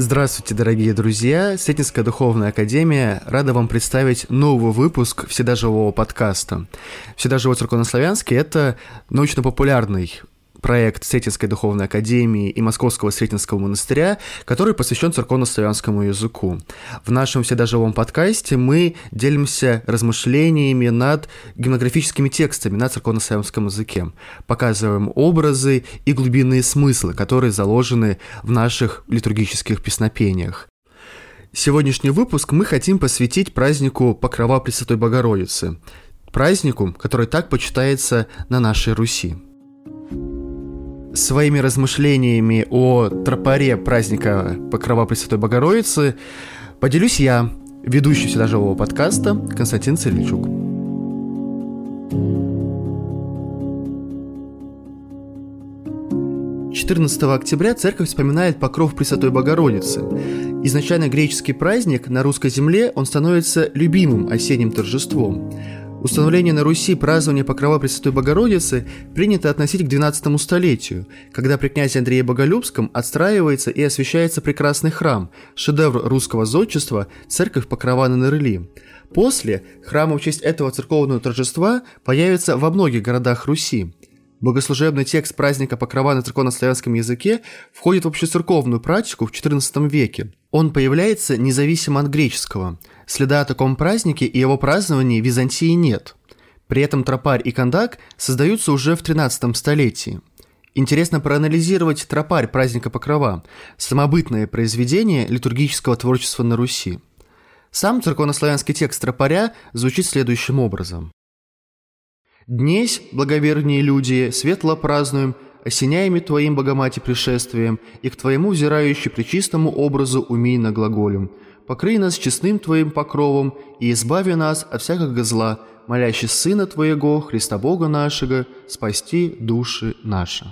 Здравствуйте, дорогие друзья! Сретенская духовная академия рада вам представить новый выпуск Всегда живого подкаста. Всегда живой церковнославянский – это научно-популярный проект Сретенской духовной академии и Московского Сретенского монастыря, который посвящен церковно-славянскому языку. В нашем всегда живом подкасте мы делимся размышлениями над гимнографическими текстами на церковно-славянском языке, показываем образы и глубинные смыслы, которые заложены в наших литургических песнопениях. Сегодняшний выпуск мы хотим посвятить празднику Покрова Пресвятой Богородицы, празднику, который так почитается на нашей Руси. Своими размышлениями о тропаре праздника Покрова Пресвятой Богородицы поделюсь я, ведущий всегда живого подкаста Константин Церличук. Четырнадцатого октября церковь вспоминает покров Пресвятой Богородицы. Изначально греческий праздник на русской земле он становится любимым осенним торжеством. Установление на Руси празднования Покрова Пресвятой Богородицы принято относить к XII столетию, когда при князе Андрее Боголюбском отстраивается и освящается прекрасный храм, шедевр русского зодчества «Церковь Покрова на Нырли». После храмы в честь этого церковного торжества появятся во многих городах Руси. Богослужебный текст праздника Покрова на церковно-славянском языке входит в общецерковную практику в XIV веке. Он появляется независимо от греческого. Следа о таком празднике и его праздновании в Византии нет. При этом тропарь и кондак создаются уже в XIII столетии. Интересно проанализировать тропарь праздника Покрова, самобытное произведение литургического творчества на Руси. Сам церковнославянский текст тропаря звучит следующим образом. Днесь, благовернее люди, светло празднуем, осеняями Твоим, Богомати, пришествием, и к Твоему взирающий причистому образу умей на глаголем. Покрый нас честным Твоим покровом, и избави нас от всякого зла, молящий Сына Твоего, Христа Бога нашего, спасти души наши».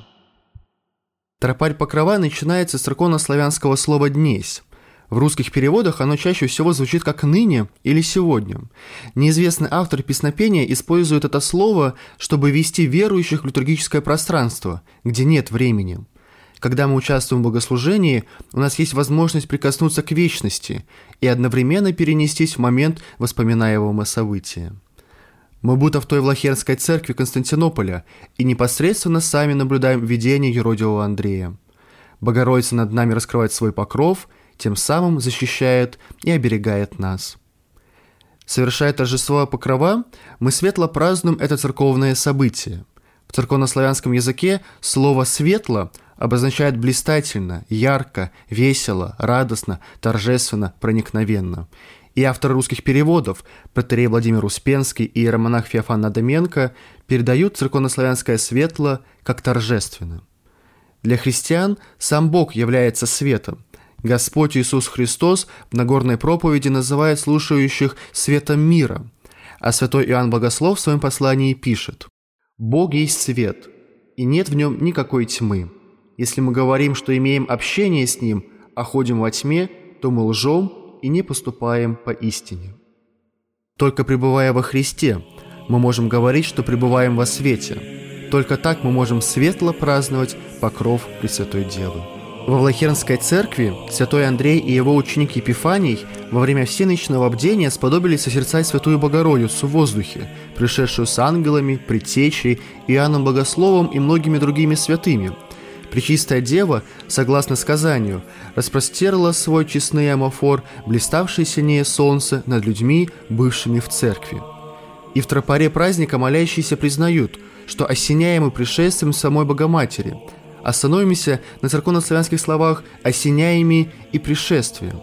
Тропарь покрова начинается с церковно-славянского слова «днесь», в русских переводах оно чаще всего звучит как «ныне» или «сегодня». Неизвестный автор песнопения использует это слово, чтобы ввести верующих в литургическое пространство, где нет времени. Когда мы участвуем в богослужении, у нас есть возможность прикоснуться к вечности и одновременно перенестись в момент воспоминаемого события. Мы будто в той Влахерской церкви Константинополя и непосредственно сами наблюдаем видение юродивого Андрея. Богородица над нами раскрывает свой покров – тем самым защищает и оберегает нас. Совершая торжество Покрова, мы светло празднуем это церковное событие. В церковнославянском языке слово «светло» обозначает блистательно, ярко, весело, радостно, торжественно, проникновенно. И автор русских переводов, протерей Владимир Успенский и иеромонах Феофан Надоменко передают церковнославянское светло как торжественно. Для христиан сам Бог является светом, Господь Иисус Христос в Нагорной проповеди называет слушающих светом мира, а святой Иоанн Богослов в своем послании пишет «Бог есть свет, и нет в нем никакой тьмы. Если мы говорим, что имеем общение с Ним, а ходим во тьме, то мы лжем и не поступаем по истине». Только пребывая во Христе, мы можем говорить, что пребываем во свете. Только так мы можем светло праздновать покров Пресвятой Девы. Во Влахернской церкви святой Андрей и его ученик Епифаний во время всеночного бдения сподобились созерцать Святую Богородицу в воздухе, пришедшую с ангелами, предтечей, Иоанном Богословом и многими другими святыми. Пречистая Дева, согласно сказанию, распростерла свой честный амофор, блиставший синее солнце над людьми, бывшими в церкви. И в тропаре праздника молящиеся признают, что осеняемы пришествием самой Богоматери – Остановимся на церковнославянских словах «осеняями» и «пришествие».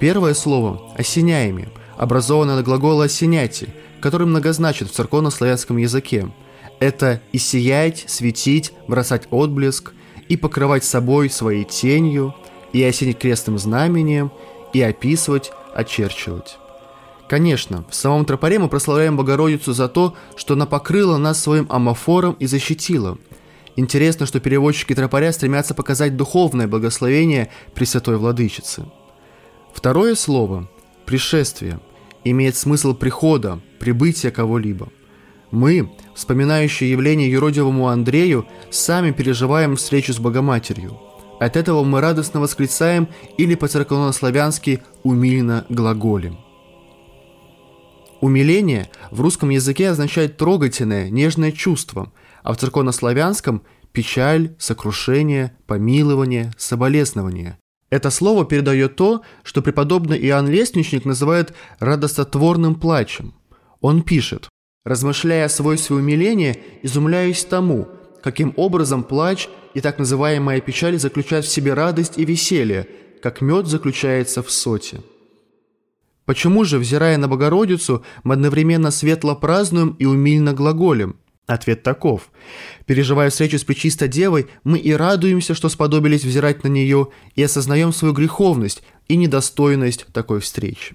Первое слово «осеняями» образовано от глагола «осеняйте», который многозначит в церковнославянском языке. Это и сиять, светить, бросать отблеск, и покрывать собой своей тенью, и осенить крестным знамением, и описывать, очерчивать. Конечно, в самом тропаре мы прославляем Богородицу за то, что она покрыла нас своим амофором и защитила – Интересно, что переводчики тропаря стремятся показать духовное благословение Пресвятой Владычицы. Второе слово «пришествие» имеет смысл прихода, прибытия кого-либо. Мы, вспоминающие явление юродивому Андрею, сами переживаем встречу с Богоматерью. От этого мы радостно восклицаем или по-церковнославянски «умильно глаголем». Умиление в русском языке означает трогательное, нежное чувство, а в церковнославянском – печаль, сокрушение, помилование, соболезнование. Это слово передает то, что преподобный Иоанн Лестничник называет радостотворным плачем. Он пишет, «Размышляя о свойстве умиления, изумляюсь тому, каким образом плач и так называемая печаль заключают в себе радость и веселье, как мед заключается в соте». Почему же, взирая на Богородицу, мы одновременно светло празднуем и умильно глаголем? Ответ таков. Переживая встречу с Пречистой Девой, мы и радуемся, что сподобились взирать на нее, и осознаем свою греховность и недостойность такой встречи.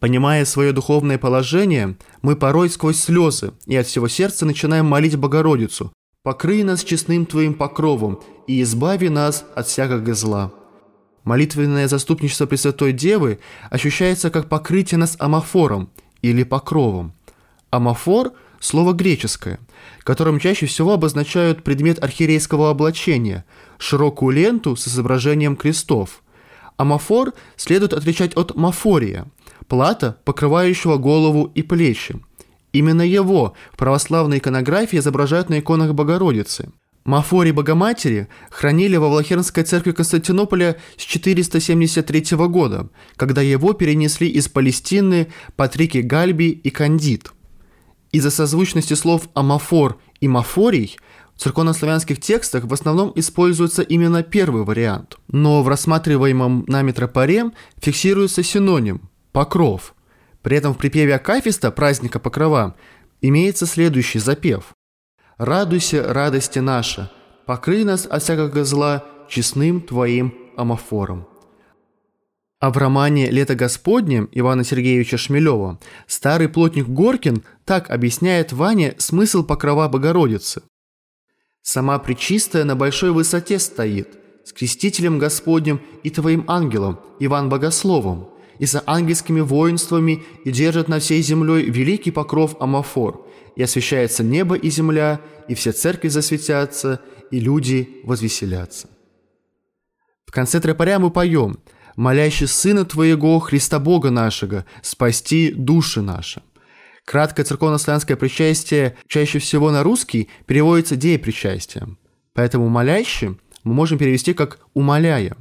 Понимая свое духовное положение, мы порой сквозь слезы и от всего сердца начинаем молить Богородицу «Покрый нас честным Твоим покровом и избави нас от всякого зла». Молитвенное заступничество Пресвятой Девы ощущается как покрытие нас амофором или покровом. Амофор – слово греческое, которым чаще всего обозначают предмет архиерейского облачения – широкую ленту с изображением крестов. Амофор следует отличать от мафория – плата, покрывающего голову и плечи. Именно его в православной иконографии изображают на иконах Богородицы – Мафори Богоматери хранили во Влахернской церкви Константинополя с 473 года, когда его перенесли из Палестины Патрики Гальби и Кандид. Из-за созвучности слов «амафор» и «мафорий» в церковнославянских текстах в основном используется именно первый вариант, но в рассматриваемом нами тропаре фиксируется синоним «покров». При этом в припеве Акафиста праздника Покрова имеется следующий запев радуйся, радости наша, покрый нас от всякого зла честным Твоим амофором». А в романе «Лето Господне» Ивана Сергеевича Шмелева старый плотник Горкин так объясняет Ване смысл покрова Богородицы. «Сама Пречистая на большой высоте стоит, с крестителем Господним и Твоим ангелом, Иван Богословом, и за ангельскими воинствами и держит на всей землей великий покров Амафор, и освещается небо и земля, и все церкви засветятся, и люди возвеселятся. В конце тропаря мы поем «Молящий Сына Твоего, Христа Бога нашего, спасти души наши». Краткое церковно-славянское причастие чаще всего на русский переводится «дей причастия», поэтому «молящий» мы можем перевести как «умоляя».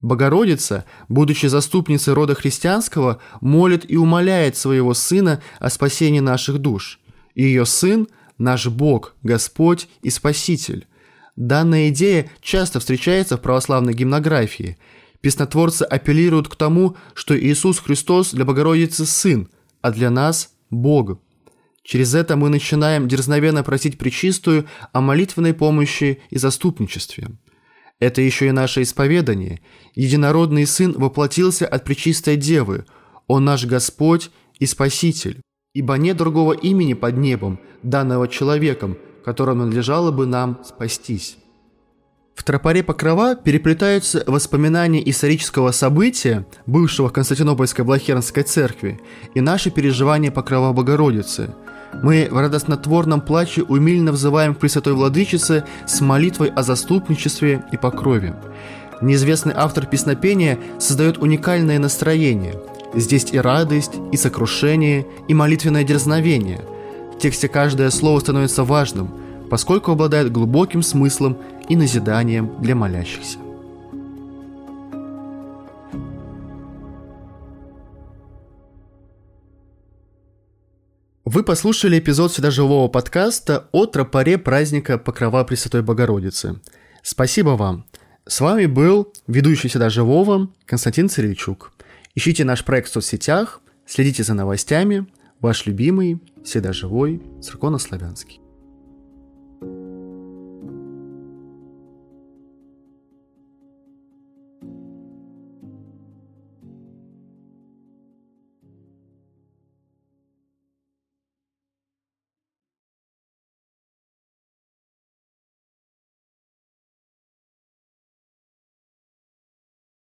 Богородица, будучи заступницей рода христианского, молит и умоляет своего Сына о спасении наших душ ее Сын – наш Бог, Господь и Спаситель. Данная идея часто встречается в православной гимнографии. Песнотворцы апеллируют к тому, что Иисус Христос для Богородицы Сын, а для нас – Бог. Через это мы начинаем дерзновенно просить Пречистую о молитвенной помощи и заступничестве. Это еще и наше исповедание. Единородный Сын воплотился от Пречистой Девы. Он наш Господь и Спаситель ибо нет другого имени под небом, данного человеком, которым надлежало бы нам спастись». В тропаре Покрова переплетаются воспоминания исторического события, бывшего Константинопольской Блахернской церкви, и наши переживания Покрова Богородицы. Мы в радостнотворном плаче умильно взываем к Пресвятой Владычице с молитвой о заступничестве и покрове. Неизвестный автор песнопения создает уникальное настроение – Здесь и радость, и сокрушение, и молитвенное дерзновение. В тексте каждое слово становится важным, поскольку обладает глубоким смыслом и назиданием для молящихся. Вы послушали эпизод всегда живого подкаста о тропаре праздника Покрова Пресвятой Богородицы. Спасибо вам. С вами был ведущий всегда живого Константин Царевичук. Ищите наш проект в соцсетях, следите за новостями. Ваш любимый, всегда живой, церковно-славянский.